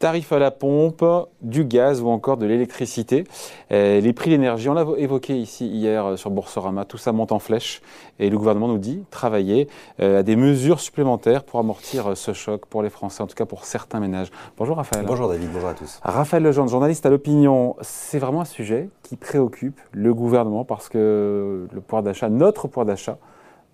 Tarifs à la pompe, du gaz ou encore de l'électricité. Euh, les prix de l'énergie, on l'a évoqué ici hier euh, sur Boursorama, tout ça monte en flèche. Et le gouvernement nous dit travailler euh, à des mesures supplémentaires pour amortir ce choc pour les Français, en tout cas pour certains ménages. Bonjour Raphaël. Bonjour David, bonjour à tous. Raphaël Lejeune, journaliste à l'opinion. C'est vraiment un sujet qui préoccupe le gouvernement parce que le pouvoir d'achat, notre pouvoir d'achat,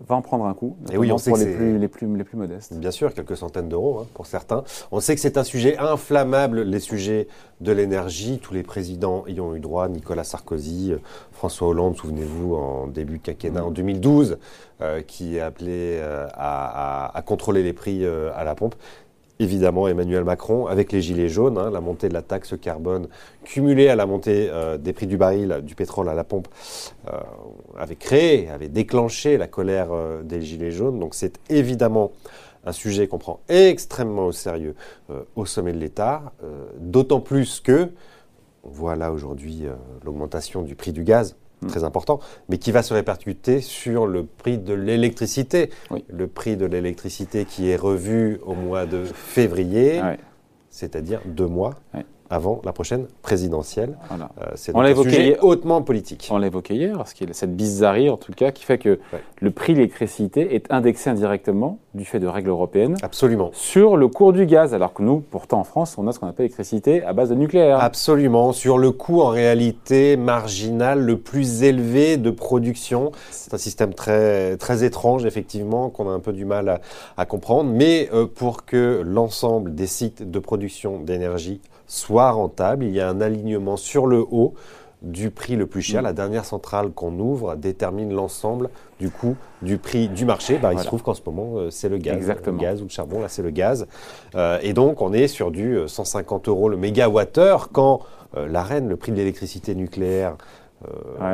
va en prendre un coup, et oui, on pour les plus, les, plus, les plus modestes. Bien sûr, quelques centaines d'euros hein, pour certains. On sait que c'est un sujet inflammable, les sujets de l'énergie. Tous les présidents y ont eu droit, Nicolas Sarkozy, euh, François Hollande, souvenez-vous, en début de quinquennat en 2012, euh, qui a appelé euh, à, à, à, contrôler les prix à la pompe évidemment Emmanuel Macron, avec les gilets jaunes, hein, la montée de la taxe carbone cumulée à la montée euh, des prix du baril, du pétrole à la pompe, euh, avait créé, avait déclenché la colère euh, des gilets jaunes. Donc c'est évidemment un sujet qu'on prend extrêmement au sérieux au sommet de l'État, d'autant plus que, on voit là aujourd'hui l'augmentation du prix du gaz. Très important, mais qui va se répercuter sur le prix de l'électricité. Le prix de l'électricité qui est revu au mois de février, c'est-à-dire deux mois avant la prochaine présidentielle. Euh, c'est un sujet hautement politique. On l'a évoqué hier, qu'il y a cette bizarrerie, en tout cas, qui fait que le prix de l'électricité est indexé indirectement, du fait de règles européennes, Absolument. sur le cours du gaz, alors que nous, pourtant en France, on a ce qu'on appelle l'électricité à base de nucléaire. Absolument, sur le coût en réalité marginal le plus élevé de production. C'est un système très, très étrange, effectivement, qu'on a un peu du mal à, comprendre, mais euh, pour que l'ensemble des sites de production d'énergie soit rentable. Il y a un alignement sur le haut du prix le plus cher. Mm. La dernière centrale qu'on ouvre détermine l'ensemble du coût du prix du marché. Bah, il se trouve qu'en ce moment, euh, c'est le gaz. Exactement. Le gaz ou le charbon, là, c'est le gaz. Euh, et donc, on est sur du 150 euh, euros le mégawattheure quand la reine, le prix de l'électricité nucléaire,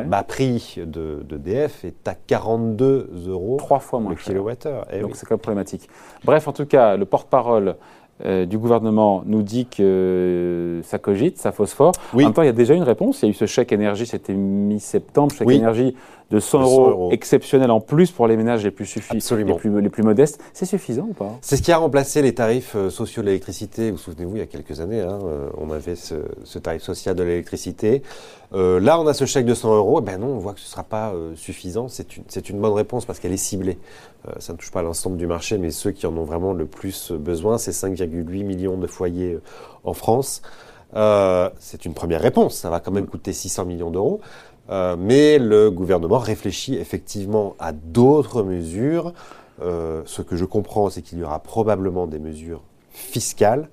ma prix de, DF est à 42 euros Trois fois moins le kilowattheure. Eh donc c'est quand même problématique. Bref, en tout cas, le porte-parole euh, du gouvernement nous dit que ça cogite, ça phosphore. En même temps, il y a déjà une réponse. Il y a eu ce chèque énergie, c'était mi-septembre, chèque énergie de 100, euros, exceptionnel en plus pour les ménages les plus, les plus, les plus modestes. C'est suffisant ou pas? C'est ce qui a remplacé les tarifs euh, sociaux de l'électricité. Vous, souvenez-vous, il y a quelques années, hein, euh, on avait ce, tarif social de l'électricité. là, on a ce chèque de 100 euros. Eh ben non, on voit que ce ne sera pas suffisant. C'est une, une, bonne réponse parce qu'elle est ciblée. ça ne touche pas l'ensemble du marché, mais ceux qui en ont vraiment le plus besoin, c'est 5,8 millions de foyers en France. c'est une première réponse. Ça va quand même coûter 600 millions d'euros. Euh, mais le gouvernement réfléchit effectivement à d'autres mesures. Euh, ce que je comprends, c'est qu'il y aura probablement des mesures fiscales,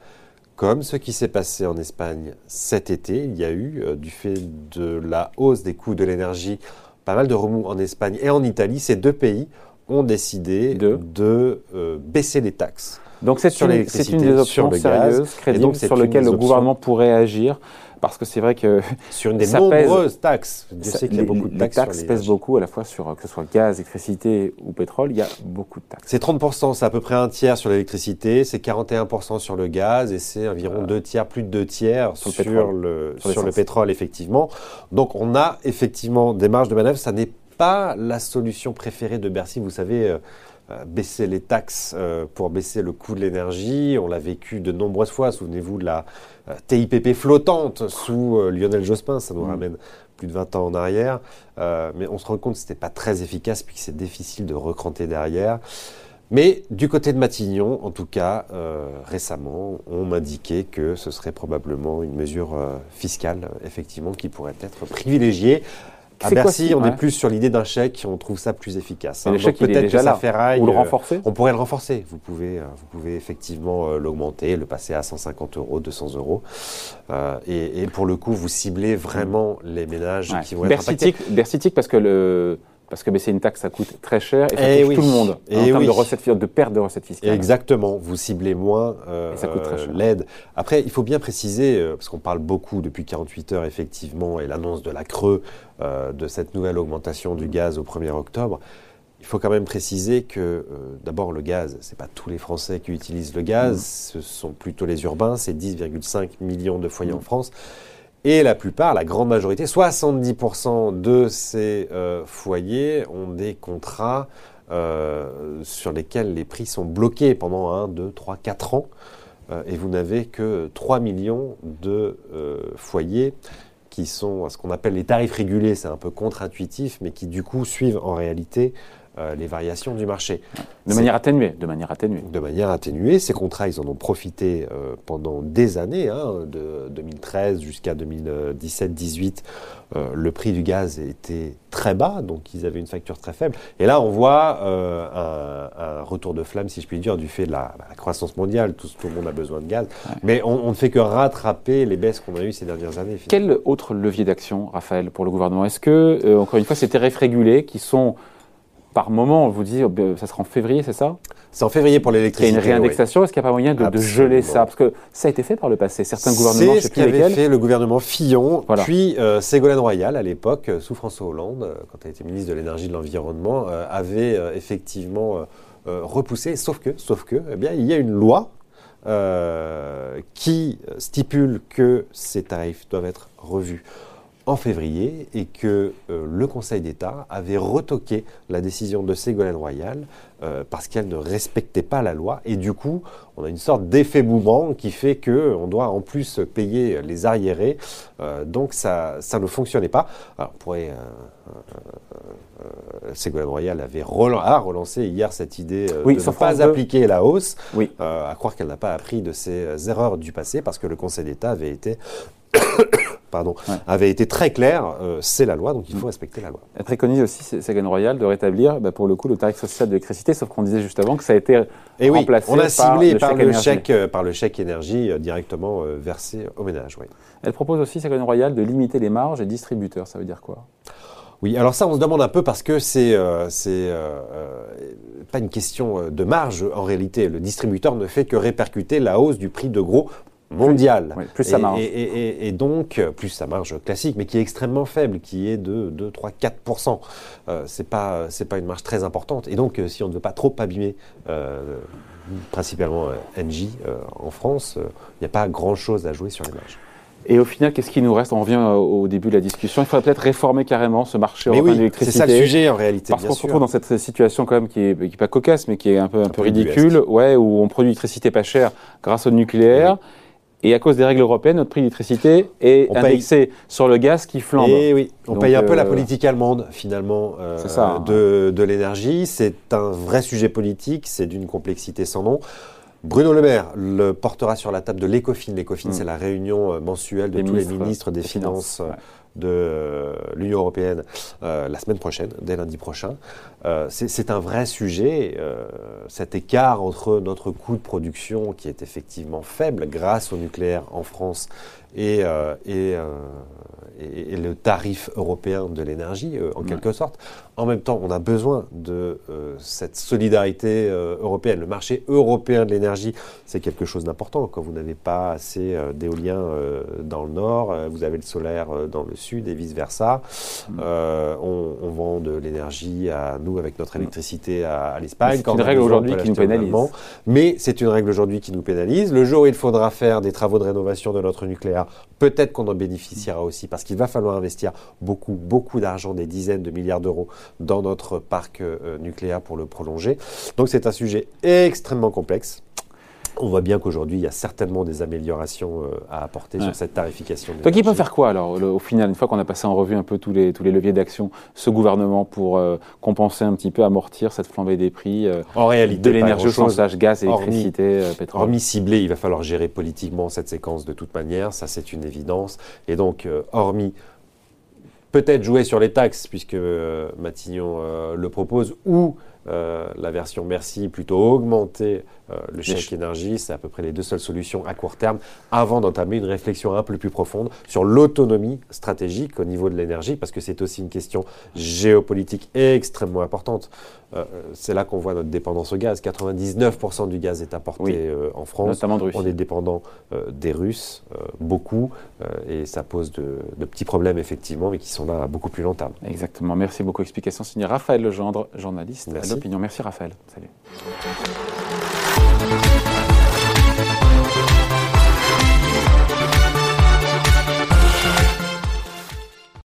comme ce qui s'est passé en Espagne cet été. Il y a eu, euh, du fait de la hausse des coûts de l'énergie, pas mal de remous en Espagne et en Italie. Ces deux pays ont décidé de, baisser les taxes. Donc c'est une, une, des options sérieuses, crédibles, sur lesquelles le gouvernement pourrait agir parce que c'est vrai que sur une des nombreuses taxes, je sais qu'il y a beaucoup de taxes. Les taxes pèsent beaucoup à la fois sur que ce soit gaz, électricité ou pétrole. Il y a beaucoup de taxes. C'est 30 c'est à peu près un tiers sur l'électricité, c'est 41% sur le gaz et c'est environ deux tiers, plus de deux tiers sur, le, sur, le pétrole effectivement. Donc on a effectivement des marges de manœuvre. Ça n'est pas la solution préférée de Bercy. Vous savez. Euh, baisser les taxes euh, pour baisser le coût de l'énergie. On l'a vécu de nombreuses fois. Souvenez-vous de la euh, TIPP flottante sous Lionel Jospin. Ça nous mm. ramène plus de 20 ans en arrière. mais on se rend compte que ce n'était pas très efficace puisque c'est difficile de recranter derrière. Mais du côté de Matignon, en tout cas, récemment, on m'indiquait que ce serait probablement une mesure fiscale, effectivement, qui pourrait être privilégiée. À Bercy, on est plus sur l'idée d'un chèque, on trouve ça plus efficace. Hein. chèque peut-être que ça ferraille. Ou le euh, renforcer On pourrait le renforcer. Vous pouvez, euh, vous pouvez effectivement euh, l'augmenter, le passer à 150 euros, 200 euros. et, pour le coup, vous ciblez vraiment les ménages qui vont être impactés. Bercitique parce que le parce que baisser une taxe, ça coûte très cher et ça eh touche tout le monde et en eh termes de recettes de perte de recettes fiscales. Exactement, vous ciblez moins euh, l'aide. Après, il faut bien préciser, euh, parce qu'on parle beaucoup depuis 48 heures effectivement, et l'annonce de la creux euh, de cette nouvelle augmentation du gaz au 1er octobre, il faut quand même préciser que euh, d'abord le gaz, c'est pas tous les Français qui utilisent le gaz, mmh. ce sont plutôt les urbains, c'est 10,5 millions de foyers en mmh. France. Et la plupart, la grande majorité, 70% de ces euh, foyers ont des contrats euh, sur lesquels les prix sont bloqués pendant 1, 2, 3, 4 ans. et vous n'avez que 3 millions de foyers qui sont ce qu'on appelle les tarifs régulés, c'est un peu contre-intuitif, mais qui du coup suivent en réalité euh, les variations du marché. De manière atténuée, de manière atténuée. De manière atténuée. Ces contrats, ils en ont profité euh, pendant des années, hein, de 2013 jusqu'à 2017-18. Euh, le prix du gaz était très bas, donc ils avaient une facture très faible. Et là, on voit un, retour de flamme, si je puis dire, du fait de la, croissance mondiale. Tout, le monde a besoin de gaz. Mais on, on, ne fait que rattraper les baisses qu'on a eues ces dernières années. Quel autre levier d'action, Raphaël, pour le gouvernement? Est-ce que, encore une fois, ces tarifs régulés qui sont par moment, on vous dit, oh, ben, ça sera en février, c'est ça? C'est en février pour l'électricité. Il y a une réindexation. Est-ce qu'il n'y a pas moyen de, geler ça? Parce que ça a été fait par le passé. Certains gouvernements, c'est ce qu'avait fait le gouvernement Fillon, puis euh, Ségolène Royal à l'époque, euh, sous François Hollande, euh, quand elle était ministre de l'énergie et de l'environnement, avait effectivement repoussé. Sauf que, sauf que, eh bien, il y a une loi qui stipule que ces tarifs doivent être revus en février et que euh, le Conseil d'État avait retoqué la décision de Ségolène Royal euh, parce qu'elle ne respectait pas la loi. Et du coup, on a une sorte d'effet boomerang qui fait qu'on doit en plus payer les arriérés. Euh, donc ça, ça ne fonctionnait pas. Alors, on pourrait. Ségolène Royal avait a relancé hier cette idée de ne pas appliquer la hausse, oui. à croire qu'elle n'a pas appris de ses erreurs du passé parce que le Conseil d'État avait été pardon, avait été très clair, euh, c'est la loi, donc il faut mm. respecter la loi. Elle préconise aussi, Ségolène Royal, de rétablir, bah, pour le coup, le tarif social de l'électricité, sauf qu'on disait juste avant que ça a été Et remplacé on a ciblé par, le, chèque, euh, par le chèque énergie euh, directement versé aux ménages. Oui. Elle propose aussi, Ségolène Royal, de limiter les marges des distributeurs. Ça veut dire quoi? Oui, alors ça, on se demande un peu parce que c'est c'est pas une question de marge en réalité. Le distributeur ne fait que répercuter la hausse du prix de gros mondial. plus ça marche. Et, donc, plus ça marge classique, mais qui est extrêmement faible, qui est de 2, 3, 4 euh, C'est pas, pas une marge très importante. Et donc, euh, si on ne veut pas trop abîmer, euh, principalement NJ en France, il n'y a pas grand-chose à jouer sur les marges. Et au final, qu'est-ce qui nous reste? On revient au début de la discussion. Il faudrait peut-être réformer carrément ce marché européen de l'électricité. C'est ça le sujet en réalité. Parce qu'on se retrouve dans cette situation quand même qui est, pas cocasse, mais qui est un peu, un, peu ridicule, ouais, où on produit l'électricité pas chère grâce au nucléaire. Et à cause des règles européennes, notre prix d'électricité est indexé sur le gaz qui flambe. Et eh oui, on paye un peu la euh, politique allemande finalement euh, hein. de, de l'énergie. C'est un vrai sujet politique, c'est d'une complexité sans nom. Bruno Le Maire le portera sur la table de l'ECOFIN. L'ECOFIN, mm. c'est la réunion euh, mensuelle de tous les ministres des, Finances, de l'Union européenne la semaine prochaine, dès lundi prochain. c'est un vrai sujet, cet écart entre notre coût de production qui est effectivement faible grâce au nucléaire en France et, et et, le tarif européen de l'énergie, euh, en quelque sorte. En même temps, on a besoin de euh, cette solidarité euh, européenne. Le marché européen de l'énergie, c'est quelque chose d'important. Quand vous n'avez pas assez d'éolien dans le nord, vous avez le solaire dans le sud et vice-versa. Mm. On, on, vend de l'énergie à nous avec notre mm. électricité à, à l'Espagne. C'est une règle aujourd'hui qui nous pénalise. Mais c'est une règle aujourd'hui qui nous pénalise. Le jour où il faudra faire des travaux de rénovation de notre nucléaire, peut-être qu'on en bénéficiera aussi parce qu'il va falloir investir beaucoup, beaucoup d'argent, des dizaines de milliards d'euros dans notre parc euh, nucléaire pour le prolonger. Donc c'est un sujet extrêmement complexe. On voit bien qu'aujourd'hui, il y a certainement des améliorations euh, à apporter sur cette tarification. Donc il peut faire quoi alors, au final, une fois qu'on a passé en revue un peu tous les, tous les leviers d'action, ce gouvernement pour euh, compenser un petit peu, amortir cette flambée des prix en réalité, de l'énergie au sens gaz, électricité, pétrole Hormis ciblé, il va falloir gérer politiquement cette séquence de toute manière, ça c'est une évidence. Et donc, hormis peut-être jouer sur les taxes, puisque euh, Matignon euh, le propose, ou euh, la version Merci plutôt augmenter le chèque énergie. C'est à peu près les deux seules solutions à court terme avant d'entamer une réflexion un peu plus profonde sur l'autonomie stratégique au niveau de l'énergie, parce que c'est aussi une question géopolitique extrêmement importante. Euh, c'est là qu'on voit notre dépendance au gaz. 99% du gaz est apporté euh, en France. Notamment de Russie. On est dépendant euh, des Russes, beaucoup, et ça pose de, petits problèmes effectivement, mais qui sont là à beaucoup plus long terme. Exactement. Merci beaucoup. Explication signée Raphaël Legendre, journaliste à l'opinion. Merci Raphaël. Salut.